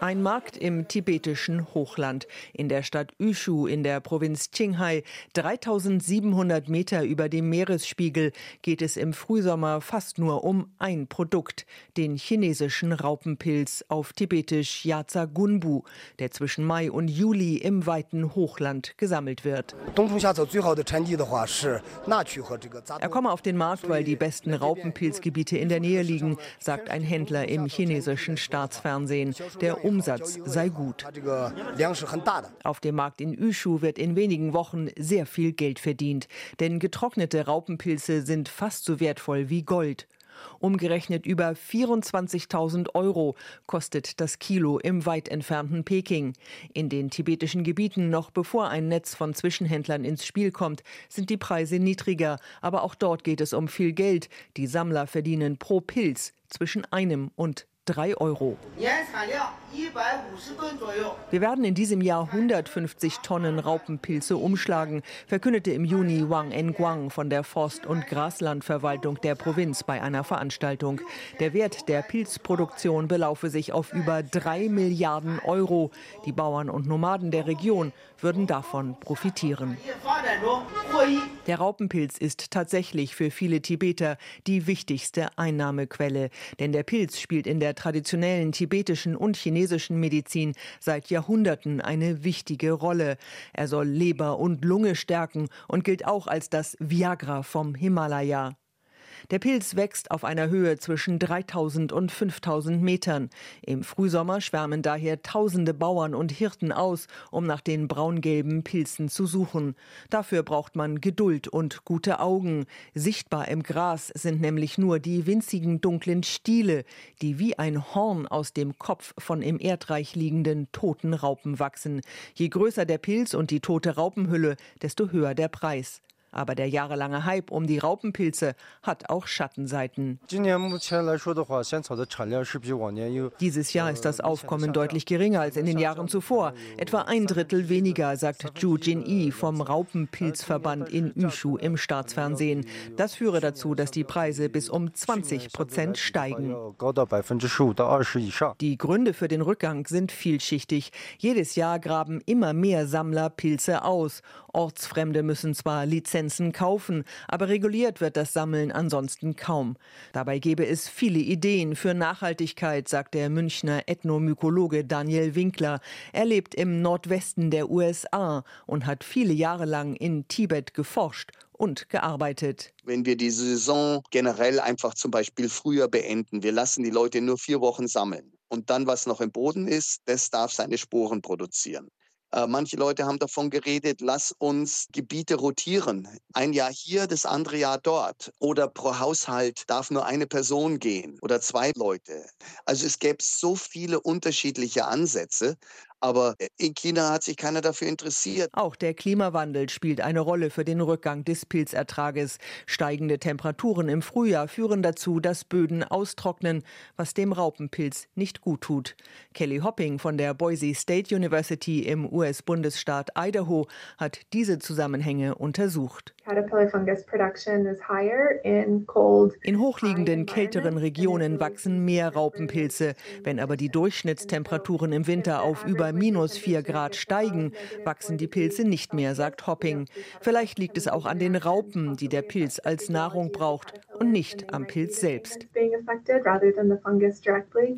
Ein Markt im tibetischen Hochland. In der Stadt Yushu in der Provinz Qinghai, 3700 Meter über dem Meeresspiegel, geht es im Frühsommer fast nur um ein Produkt, den chinesischen Raupenpilz auf tibetisch Yaza Gunbu, der zwischen Mai und Juli im weiten Hochland gesammelt wird. Er komme auf den Markt, weil die besten Raupenpilzgebiete in der Nähe liegen, sagt ein Händler im chinesischen Staatsfernsehen. Der Umsatz sei gut. Auf dem Markt in Yushu wird in wenigen Wochen sehr viel Geld verdient, denn getrocknete Raupenpilze sind fast so wertvoll wie Gold. Umgerechnet über 24.000 Euro kostet das Kilo im weit entfernten Peking. In den tibetischen Gebieten, noch bevor ein Netz von Zwischenhändlern ins Spiel kommt, sind die Preise niedriger. Aber auch dort geht es um viel Geld. Die Sammler verdienen pro Pilz zwischen einem und 3 Euro. Wir werden in diesem Jahr 150 Tonnen Raupenpilze umschlagen, verkündete im Juni Wang Enguang von der Forst- und Graslandverwaltung der Provinz bei einer Veranstaltung. Der Wert der Pilzproduktion belaufe sich auf über 3 Milliarden Euro. Die Bauern und Nomaden der Region würden davon profitieren. Der Raupenpilz ist tatsächlich für viele Tibeter die wichtigste Einnahmequelle, denn der Pilz spielt in der traditionellen tibetischen und chinesischen Medizin seit Jahrhunderten eine wichtige Rolle. Er soll Leber und Lunge stärken und gilt auch als das Viagra vom Himalaya. Der Pilz wächst auf einer Höhe zwischen 3000 und 5000 Metern. Im Frühsommer schwärmen daher tausende Bauern und Hirten aus, um nach den braungelben Pilzen zu suchen. Dafür braucht man Geduld und gute Augen. Sichtbar im Gras sind nämlich nur die winzigen dunklen Stiele, die wie ein Horn aus dem Kopf von im Erdreich liegenden toten Raupen wachsen. Je größer der Pilz und die tote Raupenhülle, desto höher der Preis. Aber der jahrelange Hype um die Raupenpilze hat auch Schattenseiten. Dieses Jahr ist das Aufkommen deutlich geringer als in den Jahren zuvor. Etwa ein Drittel weniger, sagt Zhu Jin-yi vom Raupenpilzverband in Yushu im Staatsfernsehen. Das führe dazu, dass die Preise bis um 20 Prozent steigen. Die Gründe für den Rückgang sind vielschichtig. Jedes Jahr graben immer mehr Sammler Pilze aus. Ortsfremde müssen zwar Lizenzen kaufen, aber reguliert wird das Sammeln ansonsten kaum. Dabei gäbe es viele Ideen für Nachhaltigkeit, sagt der Münchner Ethnomykologe Daniel Winkler. Er lebt im Nordwesten der USA und hat viele Jahre lang in Tibet geforscht und gearbeitet. Wenn wir die Saison generell einfach zum Beispiel früher beenden, wir lassen die Leute nur vier Wochen sammeln und dann, was noch im Boden ist, das darf seine Sporen produzieren. Äh, manche Leute haben davon geredet, lass uns Gebiete rotieren. Ein Jahr hier, das andere Jahr dort. Oder pro Haushalt darf nur eine Person gehen oder zwei Leute. Also es gäbe so viele unterschiedliche Ansätze. Aber äh, in China hat sich keiner dafür interessiert. Auch der Klimawandel spielt eine Rolle für den Rückgang des Pilzertrages. Steigende Temperaturen im Frühjahr führen dazu, dass Böden austrocknen, was dem Raupenpilz nicht gut tut. Kelly Hopping von der Boise State University im US-Bundesstaat Idaho hat diese Zusammenhänge untersucht. In hochliegenden, kälteren Regionen wachsen mehr Raupenpilze. Wenn aber die Durchschnittstemperaturen im Winter auf über minus 4 Grad steigen, wachsen die Pilze nicht mehr, sagt Hopping. Vielleicht liegt es auch an den Raupen, die der Pilz als Nahrung braucht und nicht am Pilz selbst.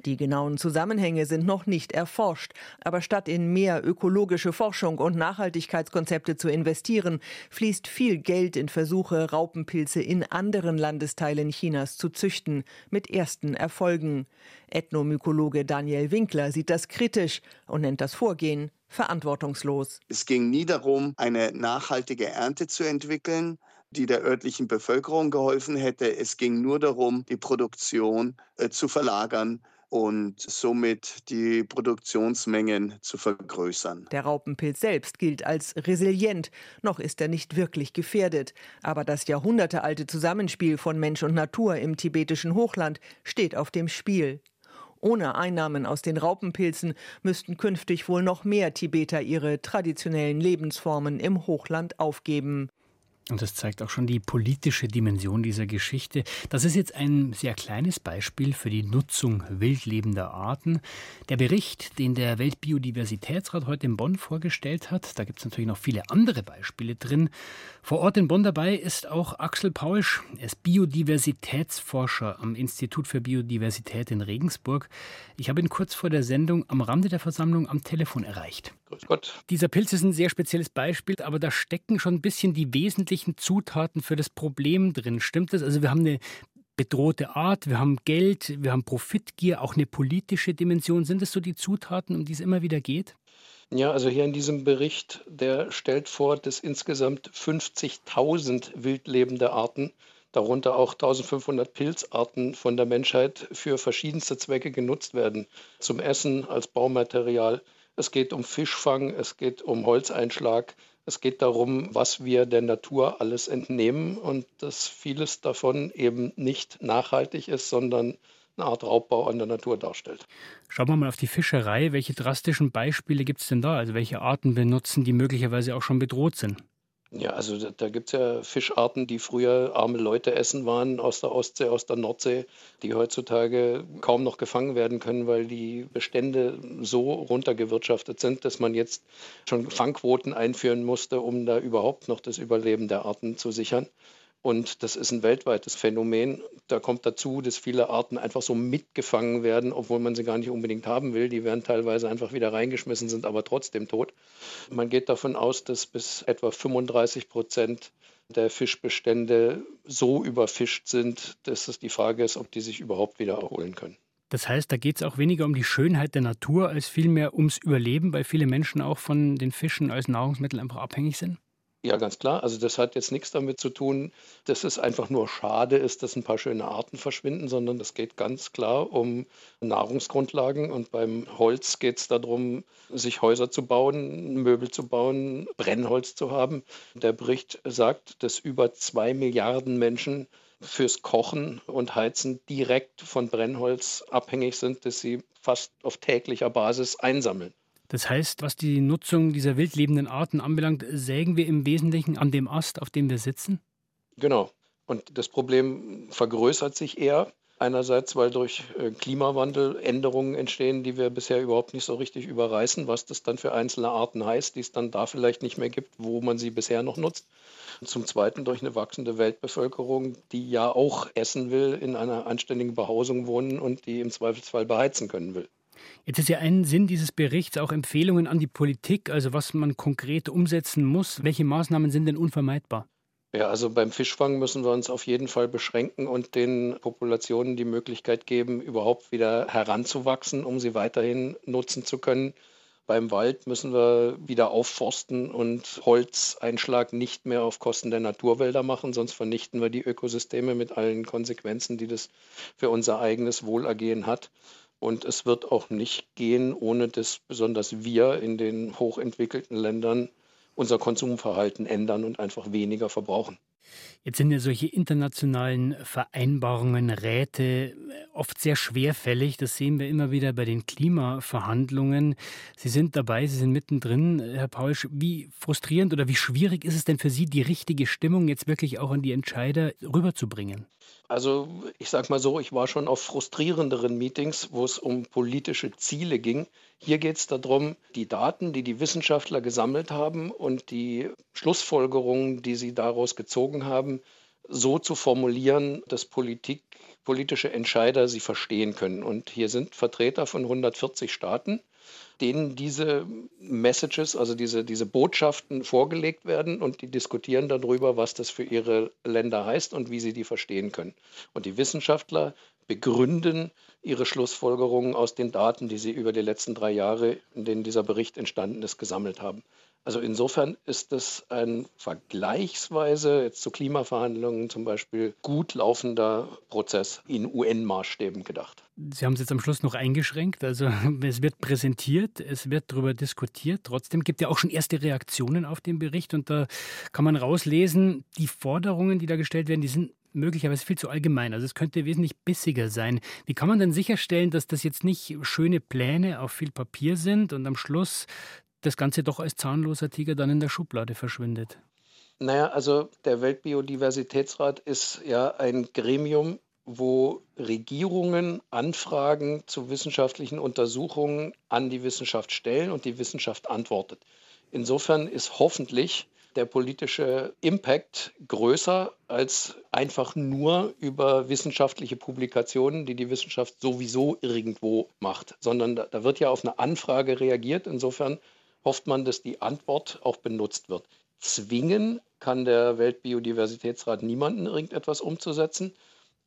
Die genauen Zusammenhänge sind noch nicht erforscht, aber statt in mehr ökologische Forschung und Nachhaltigkeitskonzepte zu investieren, fließt viel Geld in Versuche, Raupenpilze in anderen Landesteilen Chinas zu züchten, mit ersten Erfolgen. Ethnomykologe Daniel Winkler sieht das kritisch und nennt das Vorgehen verantwortungslos. Es ging nie darum, eine nachhaltige Ernte zu entwickeln, die der örtlichen Bevölkerung geholfen hätte. Es ging nur darum, die Produktion äh, zu verlagern und somit die Produktionsmengen zu vergrößern. Der Raupenpilz selbst gilt als resilient. Noch ist er nicht wirklich gefährdet. Aber das jahrhundertealte Zusammenspiel von Mensch und Natur im tibetischen Hochland steht auf dem Spiel. Ohne Einnahmen aus den Raupenpilzen müssten künftig wohl noch mehr Tibeter ihre traditionellen Lebensformen im Hochland aufgeben. Und das zeigt auch schon die politische Dimension dieser Geschichte. Das ist jetzt ein sehr kleines Beispiel für die Nutzung wildlebender Arten. Der Bericht, den der Weltbiodiversitätsrat heute in Bonn vorgestellt hat, da gibt es natürlich noch viele andere Beispiele drin. Vor Ort in Bonn dabei ist auch Axel Paulsch. Er ist Biodiversitätsforscher am Institut für Biodiversität in Regensburg. Ich habe ihn kurz vor der Sendung am Rande der Versammlung am Telefon erreicht. Grüß Gott. Dieser Pilz ist ein sehr spezielles Beispiel, aber da stecken schon ein bisschen die wesentlichen Zutaten für das Problem drin. Stimmt das? Also wir haben eine bedrohte Art, wir haben Geld, wir haben Profitgier, auch eine politische Dimension. Sind das so die Zutaten, um die es immer wieder geht? Ja, also hier in diesem Bericht, der stellt vor, dass insgesamt 50.000 wildlebende Arten, darunter auch 1500 Pilzarten von der Menschheit für verschiedenste Zwecke genutzt werden. Zum Essen, als Baumaterial, es geht um Fischfang, es geht um Holzeinschlag, es geht darum, was wir der Natur alles entnehmen und dass vieles davon eben nicht nachhaltig ist, sondern eine Art Raubbau an der Natur darstellt. Schauen wir mal auf die Fischerei. Welche drastischen Beispiele gibt es denn da? Also welche Arten benutzen, die möglicherweise auch schon bedroht sind? Ja, also da, da gibt es ja Fischarten, die früher arme Leute essen waren aus der Ostsee, aus der Nordsee, die heutzutage kaum noch gefangen werden können, weil die Bestände so runtergewirtschaftet sind, dass man jetzt schon Fangquoten einführen musste, um da überhaupt noch das Überleben der Arten zu sichern. Und das ist ein weltweites Phänomen. Da kommt dazu, dass viele Arten einfach so mitgefangen werden, obwohl man sie gar nicht unbedingt haben will. Die werden teilweise einfach wieder reingeschmissen, sind aber trotzdem tot. Man geht davon aus, dass bis etwa 35 Prozent der Fischbestände so überfischt sind, dass es die Frage ist, ob die sich überhaupt wieder erholen können. Das heißt, da geht es auch weniger um die Schönheit der Natur als vielmehr ums Überleben, weil viele Menschen auch von den Fischen als Nahrungsmittel einfach abhängig sind? Ja, ganz klar. Also das hat jetzt nichts damit zu tun, dass es einfach nur schade ist, dass ein paar schöne Arten verschwinden, sondern es geht ganz klar um Nahrungsgrundlagen. Und beim Holz geht es darum, sich Häuser zu bauen, Möbel zu bauen, Brennholz zu haben. Der Bericht sagt, dass über zwei Milliarden Menschen fürs Kochen und Heizen direkt von Brennholz abhängig sind, das sie fast auf täglicher Basis einsammeln. Das heißt, was die Nutzung dieser wildlebenden Arten anbelangt, sägen wir im Wesentlichen an dem Ast, auf dem wir sitzen? Genau. Und das Problem vergrößert sich eher. Einerseits, weil durch äh, Klimawandel Änderungen entstehen, die wir bisher überhaupt nicht so richtig überreißen, was das dann für einzelne Arten heißt, die es dann da vielleicht nicht mehr gibt, wo man sie bisher noch nutzt. Und zum Zweiten durch eine wachsende Weltbevölkerung, die ja auch essen will, in einer anständigen Behausung wohnen und die im Zweifelsfall beheizen können will. Jetzt ist ja ein Sinn dieses Berichts auch Empfehlungen an die Politik, also was man konkret umsetzen muss. Welche Maßnahmen sind denn unvermeidbar? Ja, also beim Fischfang müssen wir uns auf jeden Fall beschränken und den Populationen die Möglichkeit geben, überhaupt wieder heranzuwachsen, um sie weiterhin nutzen zu können. Beim Wald müssen wir wieder aufforsten und Holzeinschlag nicht mehr auf Kosten der Naturwälder machen, sonst vernichten wir die Ökosysteme mit allen Konsequenzen, die das für unser eigenes Wohlergehen hat. Und es wird auch nicht gehen, ohne dass besonders wir in den hochentwickelten Ländern unser Konsumverhalten ändern und einfach weniger verbrauchen. Jetzt sind ja solche internationalen Vereinbarungen, Räte oft sehr schwerfällig. Das sehen wir immer wieder bei den Klimaverhandlungen. Sie sind dabei, Sie sind mittendrin, Herr Paulsch. Wie frustrierend oder wie schwierig ist es denn für Sie, die richtige Stimmung jetzt wirklich auch an die Entscheider rüberzubringen? Also ich sage mal so, ich war schon auf frustrierenderen Meetings, wo es um politische Ziele ging. Hier geht es darum, die Daten, die die Wissenschaftler gesammelt haben und die Schlussfolgerungen, die sie daraus gezogen haben, so zu formulieren, dass Politik, politische Entscheider sie verstehen können. Und hier sind Vertreter von 140 Staaten denen diese Messages, also diese, diese Botschaften vorgelegt werden und die diskutieren darüber, was das für ihre Länder heißt und wie sie die verstehen können. Und die Wissenschaftler begründen ihre Schlussfolgerungen aus den Daten, die sie über die letzten drei Jahre, in denen dieser Bericht entstanden ist, gesammelt haben. Also insofern ist es ein vergleichsweise jetzt zu Klimaverhandlungen zum Beispiel gut laufender Prozess in UN-Maßstäben gedacht. Sie haben es jetzt am Schluss noch eingeschränkt. Also es wird präsentiert, es wird darüber diskutiert. Trotzdem gibt es ja auch schon erste Reaktionen auf den Bericht und da kann man rauslesen, die Forderungen, die da gestellt werden, die sind möglicherweise viel zu allgemein. Also es könnte wesentlich bissiger sein. Wie kann man denn sicherstellen, dass das jetzt nicht schöne Pläne auf viel Papier sind und am Schluss das Ganze doch als zahnloser Tiger dann in der Schublade verschwindet? Naja, also der Weltbiodiversitätsrat ist ja ein Gremium, wo Regierungen Anfragen zu wissenschaftlichen Untersuchungen an die Wissenschaft stellen und die Wissenschaft antwortet. Insofern ist hoffentlich der politische Impact größer als einfach nur über wissenschaftliche Publikationen, die die Wissenschaft sowieso irgendwo macht, sondern da, wird ja auf eine Anfrage reagiert. Insofern hofft man, dass die Antwort auch benutzt wird. Zwingen kann der Weltbiodiversitätsrat niemanden irgendetwas umzusetzen,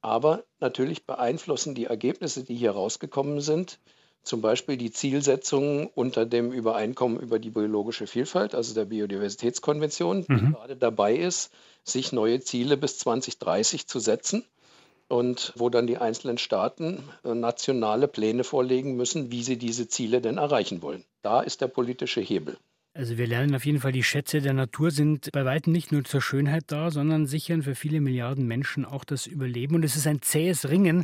aber natürlich beeinflussen die Ergebnisse, die hier rausgekommen sind, zum Beispiel die Zielsetzungen unter dem Übereinkommen über die biologische Vielfalt, also der Biodiversitätskonvention, mhm. die gerade dabei ist, sich neue Ziele bis 2030 zu setzen und wo dann die einzelnen Staaten äh, nationale Pläne vorlegen müssen, wie sie diese Ziele denn erreichen wollen. Da ist der politische Hebel. Also wir lernen auf jeden Fall, die Schätze der Natur sind bei weitem nicht nur zur Schönheit da, sondern sichern für viele Milliarden Menschen auch das Überleben. Und es ist ein zähes Ringen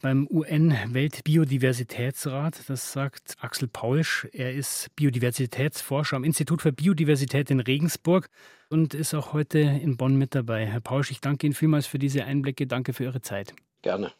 beim UN-Weltbiodiversitätsrat. Das sagt Axel Paulsch. Er ist Biodiversitätsforscher am Institut für Biodiversität in Regensburg und ist auch heute in Bonn mit dabei. Herr Pausch, ich danke Ihnen vielmals für diese Einblicke. Danke für Ihre Zeit. Gerne.